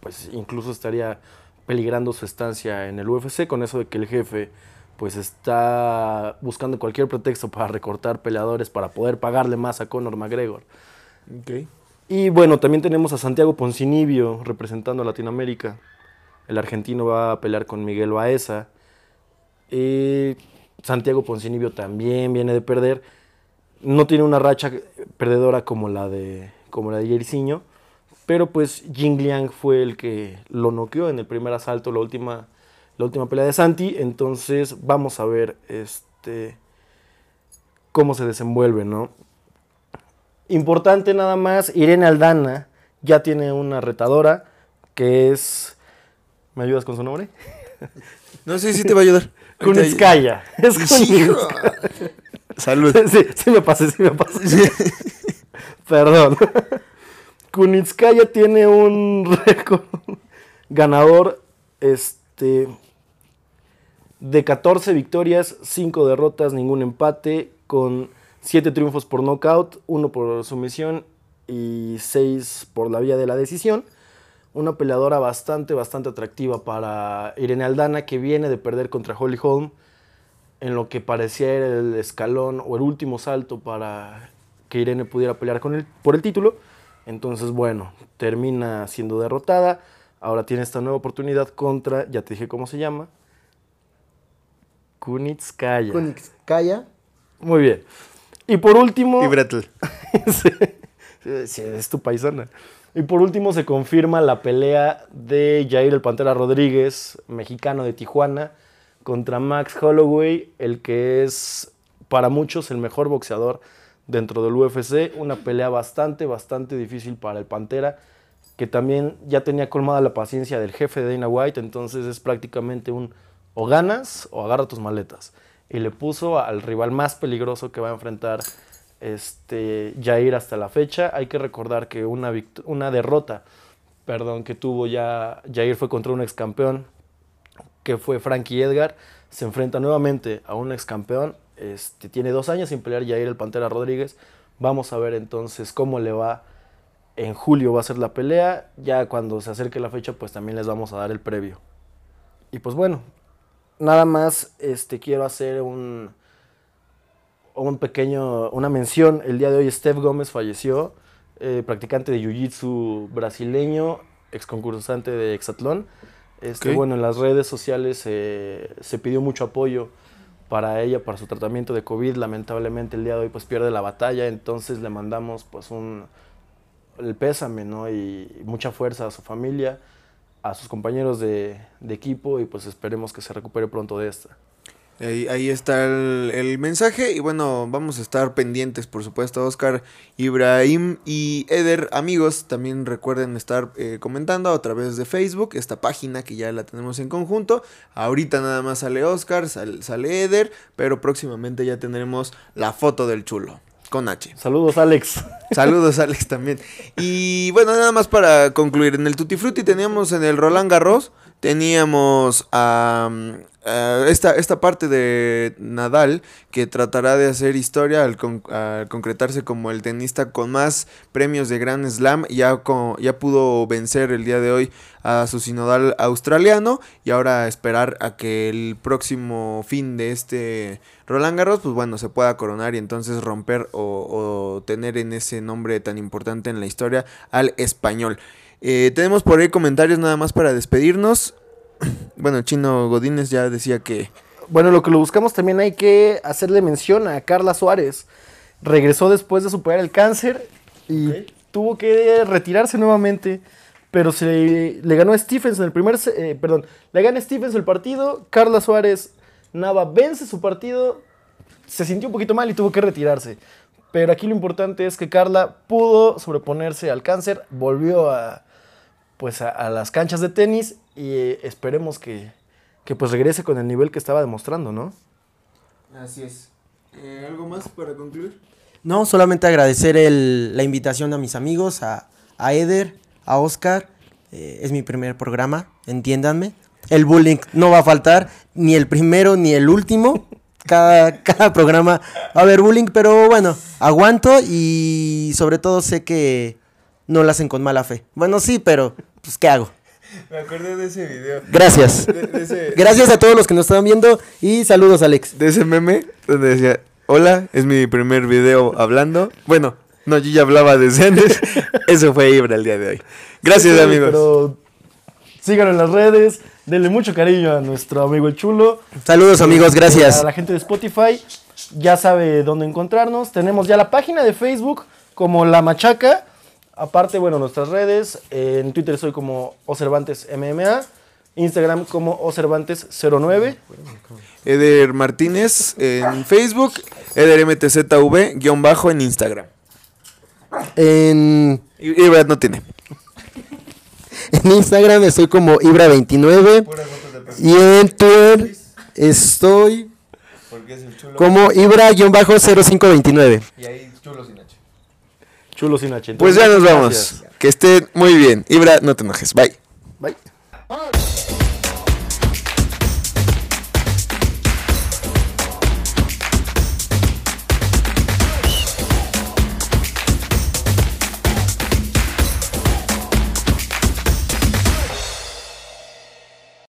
pues incluso estaría peligrando su estancia en el UFC con eso de que el jefe pues está buscando cualquier pretexto para recortar peleadores para poder pagarle más a Conor McGregor. Ok. Y bueno, también tenemos a Santiago Poncinibio representando a Latinoamérica. El argentino va a pelear con Miguel Baeza. Eh, Santiago Poncinibio también viene de perder. No tiene una racha perdedora como la de, como la de. Pero pues Jing Liang fue el que lo noqueó en el primer asalto, la última, la última pelea de Santi. Entonces vamos a ver este, cómo se desenvuelve, ¿no? Importante nada más, Irene Aldana ya tiene una retadora que es... ¿Me ayudas con su nombre? No sé si te va a ayudar. Kunitskaya. Es. Kunitskaya. Salud. Sí, sí me pasé, sí me pasé. Perdón. Kunitskaya tiene un récord ganador este, de 14 victorias, 5 derrotas, ningún empate, con 7 triunfos por nocaut, 1 por sumisión y 6 por la vía de la decisión. Una peleadora bastante, bastante atractiva para Irene Aldana, que viene de perder contra Holly Holm en lo que parecía era el escalón o el último salto para que Irene pudiera pelear con él por el título. Entonces, bueno, termina siendo derrotada. Ahora tiene esta nueva oportunidad contra, ya te dije cómo se llama, Kunitskaya. Kunitskaya. Muy bien. Y por último... Y. Sí, sí, es tu paisana. Y por último se confirma la pelea de Jair el Pantera Rodríguez, mexicano de Tijuana, contra Max Holloway, el que es para muchos el mejor boxeador dentro del UFC. Una pelea bastante, bastante difícil para el Pantera, que también ya tenía colmada la paciencia del jefe de Dana White, entonces es prácticamente un o ganas o agarra tus maletas. Y le puso al rival más peligroso que va a enfrentar este, Jair hasta la fecha. Hay que recordar que una, una derrota perdón, que tuvo ya Jair fue contra un ex campeón que fue Frankie Edgar. Se enfrenta nuevamente a un ex campeón. Este, tiene dos años sin pelear Jair el Pantera Rodríguez. Vamos a ver entonces cómo le va. En julio va a ser la pelea. Ya cuando se acerque la fecha, pues también les vamos a dar el previo. Y pues bueno, nada más este, quiero hacer un, un pequeño, una mención. El día de hoy Steph Gómez falleció. eh, practicante de jiu-jitsu brasileño, ex concursante de Exatlón. Este. Bueno, en las redes sociales eh, se pidió mucho apoyo para ella, para su tratamiento de COVID. Lamentablemente el día de hoy pues pierde la batalla, entonces le mandamos pues un el pésame, ¿no? Y mucha fuerza a su familia, a sus compañeros de, de equipo y pues esperemos que se recupere pronto de esta. Ahí, ahí está el, el mensaje y bueno, vamos a estar pendientes, por supuesto, Oscar, Ibrahim y Eder. Amigos, también recuerden estar eh, comentando a través de Facebook, esta página que ya la tenemos en conjunto. Ahorita nada más sale Oscar, sal- sale Eder, pero próximamente ya tendremos la foto del chulo, con H. Saludos, Alex. Saludos, Alex, también. Y bueno, nada más para concluir. En el Tutti Frutti teníamos en el Roland Garros, teníamos am, a esta, esta parte de Nadal que tratará de hacer historia al, con- al concretarse como el tenista con más premios de Grand Slam. Ya, co- ya pudo vencer el día de hoy a su sinodal australiano y ahora esperar a que el próximo fin de este Roland Garros, pues bueno, se pueda coronar y entonces romper o, o tener en ese nombre tan importante en la historia al español. Eh, tenemos por ahí comentarios nada más para despedirnos. Bueno, Chino Godínez ya decía que... Bueno, lo que lo buscamos también hay que hacerle mención a Carla Suárez. Regresó después de superar el cáncer y tuvo que retirarse nuevamente. Pero se le ganó a Stephens en el primer. eh, perdón, le gana Stephens el partido. Carla Suárez Nava vence su partido. Se sintió un poquito mal y tuvo que retirarse. Pero aquí lo importante es que Carla pudo sobreponerse al cáncer, volvió a, pues a, a las canchas de tenis y eh, esperemos que, que pues regrese con el nivel que estaba demostrando, ¿no? Así es. Eh, ¿Algo más para concluir? No, solamente agradecer el- la invitación a mis amigos, a, a Eder, a Oscar. Eh, es mi primer programa, entiéndanme. El bullying no va a faltar, ni el primero ni el último. Cada, cada programa va a haber bullying, pero bueno, aguanto y sobre todo sé que no lo hacen con mala fe. Bueno, sí, pero pues ¿qué hago? Me acordé de ese video. Gracias. De, de ese, Gracias a todos los que nos están viendo y saludos, Alex. de ese meme donde decía, hola, es mi primer video hablando. Bueno, no, yo ya hablaba desde antes. Eso fue Ibra el día de hoy. Gracias, Sí, amigos. Pero síganos en las redes, denle mucho cariño a nuestro amigo el chulo. Saludos, amigos, gracias. A la gente de Spotify ya sabe dónde encontrarnos. Tenemos ya la página de Facebook como La Machaca. Aparte, bueno, nuestras redes. En Twitter soy como Ocervantes MMA. Instagram como Ocervantes09. Eder Martínez en Facebook, Eder MTZV, guion bajo en Instagram. En, Ibra no tiene. en Instagram estoy como Ibra29 y en Twitter estoy Porque es el chulo. como Ibra-0529. Y ahí chulo sin. Chulo sin H. Pues ya nos vamos. gracias. Que estén muy bien. Ibra, no te enojes. Bye. Bye.